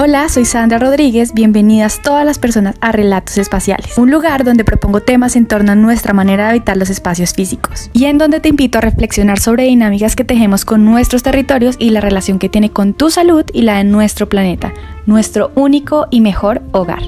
Hola, soy Sandra Rodríguez, bienvenidas todas las personas a Relatos Espaciales, un lugar donde propongo temas en torno a nuestra manera de habitar los espacios físicos y en donde te invito a reflexionar sobre dinámicas que tejemos con nuestros territorios y la relación que tiene con tu salud y la de nuestro planeta, nuestro único y mejor hogar.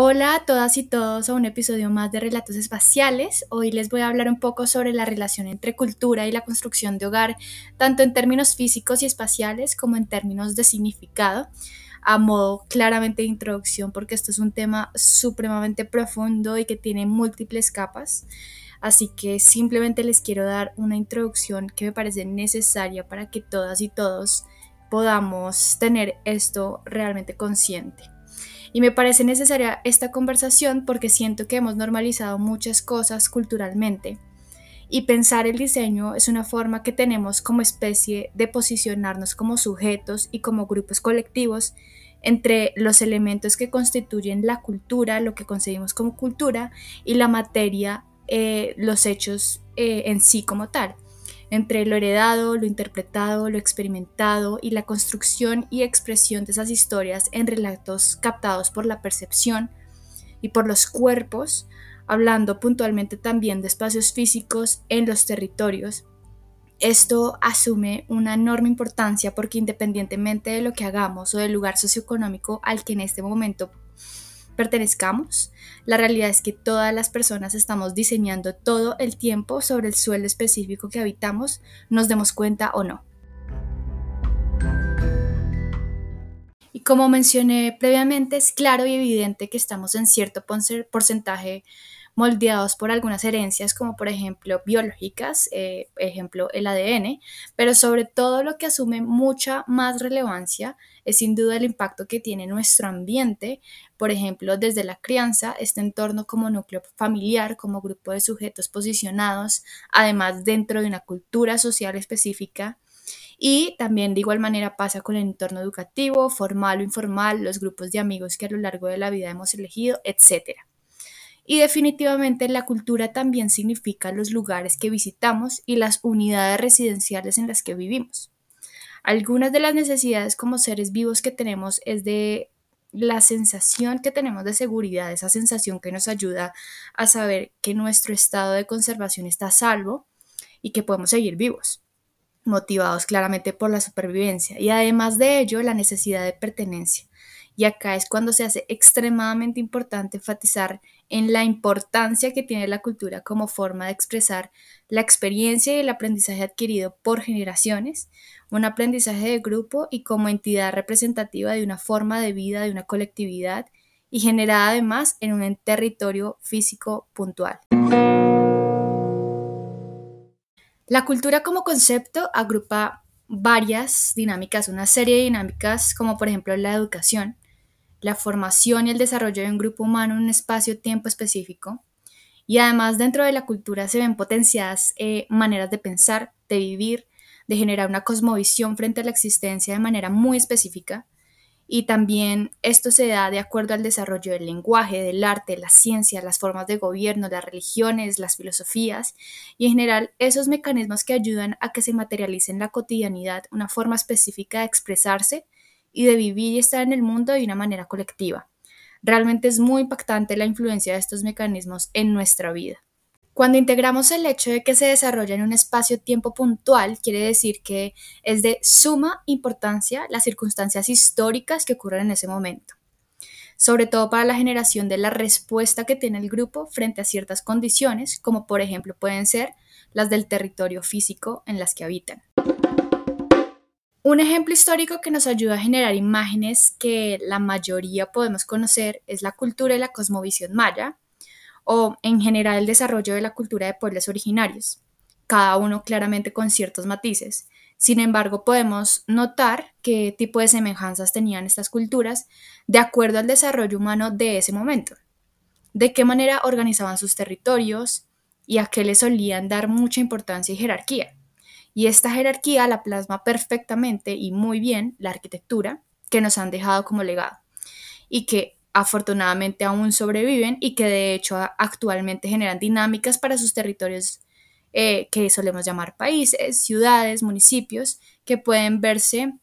Hola a todas y todos a un episodio más de Relatos Espaciales. Hoy les voy a hablar un poco sobre la relación entre cultura y la construcción de hogar, tanto en términos físicos y espaciales como en términos de significado, a modo claramente de introducción, porque esto es un tema supremamente profundo y que tiene múltiples capas. Así que simplemente les quiero dar una introducción que me parece necesaria para que todas y todos podamos tener esto realmente consciente. Y me parece necesaria esta conversación porque siento que hemos normalizado muchas cosas culturalmente. Y pensar el diseño es una forma que tenemos como especie de posicionarnos como sujetos y como grupos colectivos entre los elementos que constituyen la cultura, lo que concebimos como cultura, y la materia, eh, los hechos eh, en sí como tal entre lo heredado, lo interpretado, lo experimentado y la construcción y expresión de esas historias en relatos captados por la percepción y por los cuerpos, hablando puntualmente también de espacios físicos en los territorios. Esto asume una enorme importancia porque independientemente de lo que hagamos o del lugar socioeconómico al que en este momento pertenezcamos, la realidad es que todas las personas estamos diseñando todo el tiempo sobre el suelo específico que habitamos, nos demos cuenta o no. Y como mencioné previamente, es claro y evidente que estamos en cierto porcentaje moldeados por algunas herencias, como por ejemplo biológicas, eh, ejemplo el ADN, pero sobre todo lo que asume mucha más relevancia es sin duda el impacto que tiene nuestro ambiente, por ejemplo, desde la crianza, este entorno como núcleo familiar, como grupo de sujetos posicionados, además dentro de una cultura social específica. Y también de igual manera pasa con el entorno educativo, formal o informal, los grupos de amigos que a lo largo de la vida hemos elegido, etcétera. Y definitivamente la cultura también significa los lugares que visitamos y las unidades residenciales en las que vivimos. Algunas de las necesidades como seres vivos que tenemos es de la sensación que tenemos de seguridad, esa sensación que nos ayuda a saber que nuestro estado de conservación está a salvo y que podemos seguir vivos, motivados claramente por la supervivencia y además de ello la necesidad de pertenencia. Y acá es cuando se hace extremadamente importante enfatizar en la importancia que tiene la cultura como forma de expresar la experiencia y el aprendizaje adquirido por generaciones, un aprendizaje de grupo y como entidad representativa de una forma de vida de una colectividad y generada además en un territorio físico puntual. La cultura como concepto agrupa varias dinámicas, una serie de dinámicas como por ejemplo la educación, la formación y el desarrollo de un grupo humano en un espacio-tiempo específico. Y además dentro de la cultura se ven potenciadas eh, maneras de pensar, de vivir, de generar una cosmovisión frente a la existencia de manera muy específica. Y también esto se da de acuerdo al desarrollo del lenguaje, del arte, la ciencia, las formas de gobierno, las religiones, las filosofías y en general esos mecanismos que ayudan a que se materialice en la cotidianidad una forma específica de expresarse y de vivir y estar en el mundo de una manera colectiva. Realmente es muy impactante la influencia de estos mecanismos en nuestra vida. Cuando integramos el hecho de que se desarrolla en un espacio-tiempo puntual, quiere decir que es de suma importancia las circunstancias históricas que ocurren en ese momento, sobre todo para la generación de la respuesta que tiene el grupo frente a ciertas condiciones, como por ejemplo pueden ser las del territorio físico en las que habitan. Un ejemplo histórico que nos ayuda a generar imágenes que la mayoría podemos conocer es la cultura y la cosmovisión maya, o en general el desarrollo de la cultura de pueblos originarios, cada uno claramente con ciertos matices. Sin embargo, podemos notar qué tipo de semejanzas tenían estas culturas de acuerdo al desarrollo humano de ese momento, de qué manera organizaban sus territorios y a qué le solían dar mucha importancia y jerarquía. Y esta jerarquía la plasma perfectamente y muy bien la arquitectura que nos han dejado como legado y que afortunadamente aún sobreviven y que de hecho actualmente generan dinámicas para sus territorios eh, que solemos llamar países, ciudades, municipios, que pueden verse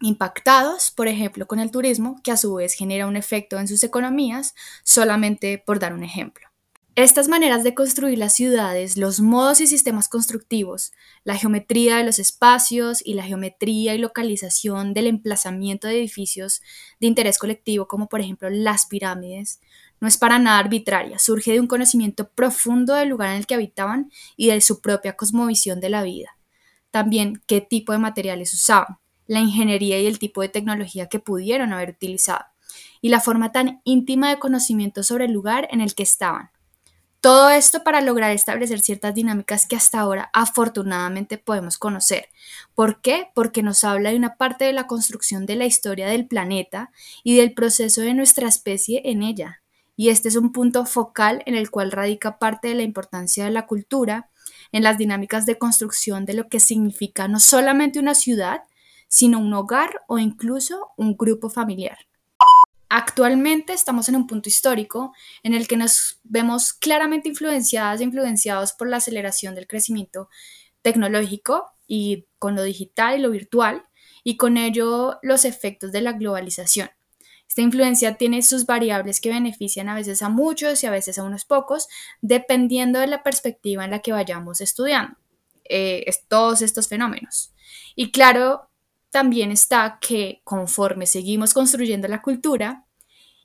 impactados, por ejemplo, con el turismo, que a su vez genera un efecto en sus economías, solamente por dar un ejemplo. Estas maneras de construir las ciudades, los modos y sistemas constructivos, la geometría de los espacios y la geometría y localización del emplazamiento de edificios de interés colectivo, como por ejemplo las pirámides, no es para nada arbitraria, surge de un conocimiento profundo del lugar en el que habitaban y de su propia cosmovisión de la vida. También qué tipo de materiales usaban, la ingeniería y el tipo de tecnología que pudieron haber utilizado, y la forma tan íntima de conocimiento sobre el lugar en el que estaban todo esto para lograr establecer ciertas dinámicas que hasta ahora afortunadamente podemos conocer. ¿Por qué? Porque nos habla de una parte de la construcción de la historia del planeta y del proceso de nuestra especie en ella. Y este es un punto focal en el cual radica parte de la importancia de la cultura en las dinámicas de construcción de lo que significa no solamente una ciudad, sino un hogar o incluso un grupo familiar. Actualmente estamos en un punto histórico en el que nos vemos claramente influenciadas e influenciados por la aceleración del crecimiento tecnológico y con lo digital y lo virtual y con ello los efectos de la globalización. Esta influencia tiene sus variables que benefician a veces a muchos y a veces a unos pocos, dependiendo de la perspectiva en la que vayamos estudiando eh, todos estos fenómenos. Y claro, también está que conforme seguimos construyendo la cultura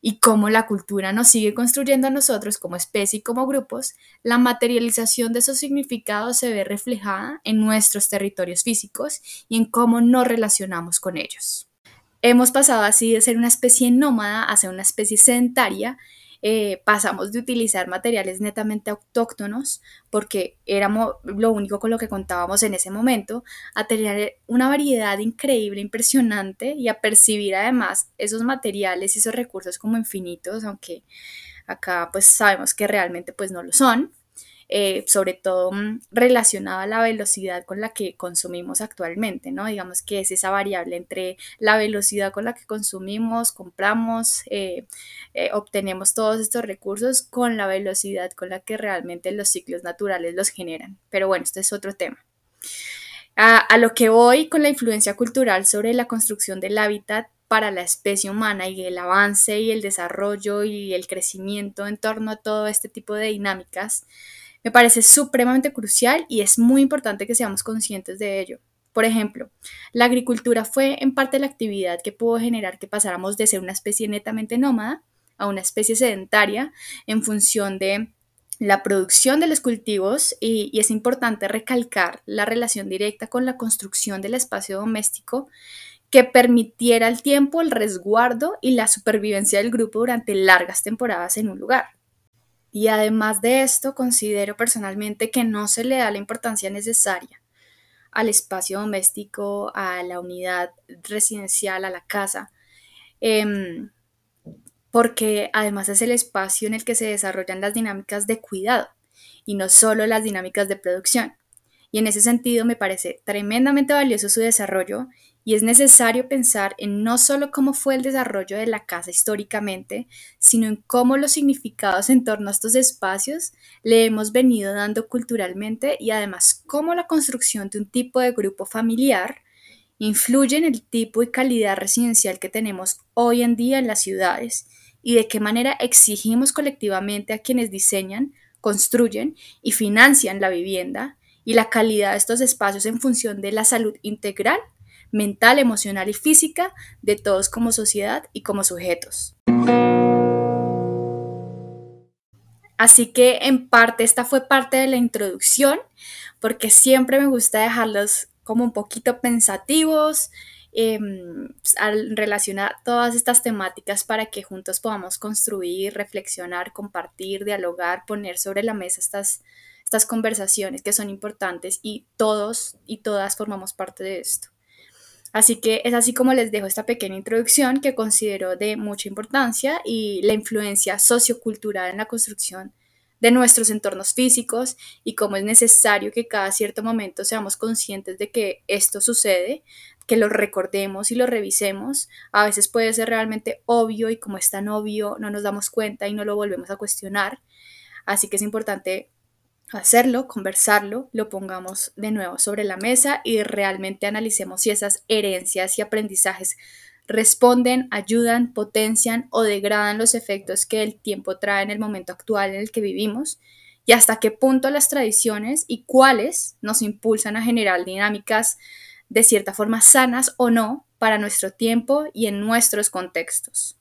y cómo la cultura nos sigue construyendo a nosotros como especie y como grupos, la materialización de esos significados se ve reflejada en nuestros territorios físicos y en cómo nos relacionamos con ellos. Hemos pasado así de ser una especie nómada a ser una especie sedentaria eh, pasamos de utilizar materiales netamente autóctonos, porque éramos lo único con lo que contábamos en ese momento, a tener una variedad increíble, impresionante y a percibir además esos materiales y esos recursos como infinitos, aunque acá pues sabemos que realmente pues no lo son. Eh, sobre todo mm, relacionado a la velocidad con la que consumimos actualmente, ¿no? Digamos que es esa variable entre la velocidad con la que consumimos, compramos, eh, eh, obtenemos todos estos recursos con la velocidad con la que realmente los ciclos naturales los generan. Pero bueno, este es otro tema. A, a lo que voy con la influencia cultural sobre la construcción del hábitat para la especie humana y el avance y el desarrollo y el crecimiento en torno a todo este tipo de dinámicas, me parece supremamente crucial y es muy importante que seamos conscientes de ello. Por ejemplo, la agricultura fue en parte la actividad que pudo generar que pasáramos de ser una especie netamente nómada a una especie sedentaria en función de la producción de los cultivos y, es importante recalcar la relación directa con la construcción del espacio doméstico que permitiera al tiempo el resguardo y la supervivencia del grupo durante largas temporadas en un lugar. Y además de esto, considero personalmente que no se le da la importancia necesaria al espacio doméstico, a la unidad residencial, a la casa, em, porque además es el espacio en el que se desarrollan las dinámicas de cuidado y no solo las dinámicas de producción. Y en ese sentido me parece tremendamente valioso su desarrollo y es necesario pensar en no solo cómo fue el desarrollo de la casa históricamente, sino en cómo los significados en torno a estos espacios le hemos venido dando culturalmente y además cómo la construcción de un tipo de grupo familiar influye en el tipo y calidad residencial que tenemos hoy en día en las ciudades y de qué manera exigimos colectivamente a quienes diseñan, construyen y financian la vivienda y la calidad de estos espacios en función de la salud integral mental, emocional y física de todos como sociedad y como sujetos. Así que en parte esta fue parte de la introducción, porque siempre me gusta dejarlos como un poquito pensativos em, al relacionar todas estas temáticas para que juntos podamos construir, reflexionar, compartir, dialogar, poner sobre la mesa estas, estas conversaciones que son importantes y todos y todas formamos parte de esto. Así que es así como les dejo esta pequeña introducción que considero de mucha importancia y la influencia sociocultural en la construcción de nuestros entornos físicos y cómo es necesario que cada cierto momento seamos conscientes de que esto sucede, que lo recordemos y lo revisemos. A veces puede ser realmente obvio y como es tan obvio no nos damos cuenta y no lo volvemos a cuestionar. Así que es importante hacerlo, conversarlo, lo pongamos de nuevo sobre la mesa y realmente analicemos si esas herencias y aprendizajes responden, ayudan, potencian o degradan los efectos que el tiempo trae en el momento actual en el que vivimos y hasta qué punto las tradiciones y cuáles nos impulsan a generar dinámicas de cierta forma sanas o no para nuestro tiempo y en nuestros contextos.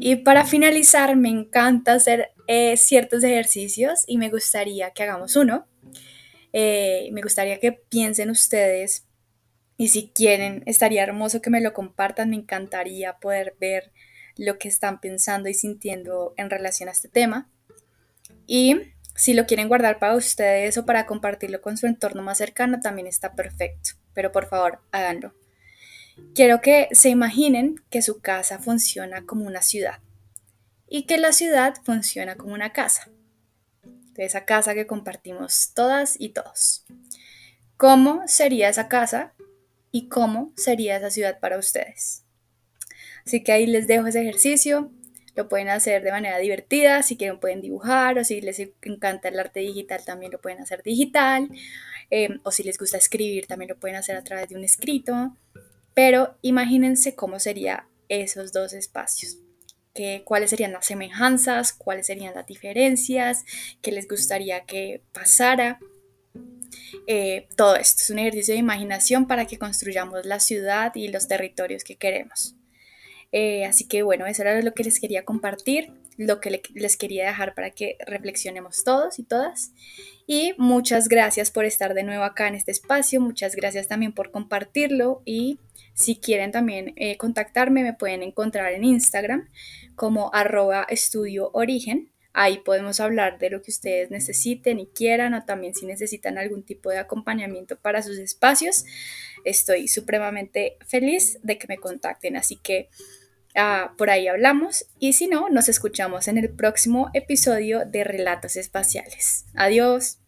Y para finalizar, me encanta hacer eh, ciertos ejercicios y me gustaría que hagamos uno. Eh, me gustaría que piensen ustedes y si quieren, estaría hermoso que me lo compartan. Me encantaría poder ver lo que están pensando y sintiendo en relación a este tema. Y si lo quieren guardar para ustedes o para compartirlo con su entorno más cercano, también está perfecto. Pero por favor, háganlo. Quiero que se imaginen que su casa funciona como una ciudad y que la ciudad funciona como una casa. De esa casa que compartimos todas y todos. ¿Cómo sería esa casa y cómo sería esa ciudad para ustedes? Así que ahí les dejo ese ejercicio. Lo pueden hacer de manera divertida, si quieren pueden dibujar o si les encanta el arte digital también lo pueden hacer digital em, o si les gusta escribir también lo pueden hacer a través de un escrito. Pero imagínense cómo serían esos dos espacios. Que, cuáles serían las semejanzas, cuáles serían las diferencias, qué les gustaría que pasara. Eh, todo esto es un ejercicio de imaginación para que construyamos la ciudad y los territorios que queremos. Eh, así que bueno, eso era lo que les quería compartir, lo que les quería dejar para que reflexionemos todos y todas. Y muchas gracias por estar de nuevo acá en este espacio, muchas gracias también por compartirlo y si quieren también eh, contactarme me pueden encontrar en Instagram como arroba estudio origen. Ahí podemos hablar de lo que ustedes necesiten y quieran o también si necesitan algún tipo de acompañamiento para sus espacios. Estoy supremamente feliz de que me contacten. Así que Ah, por ahí hablamos y si no, nos escuchamos en el próximo episodio de Relatos Espaciales. Adiós.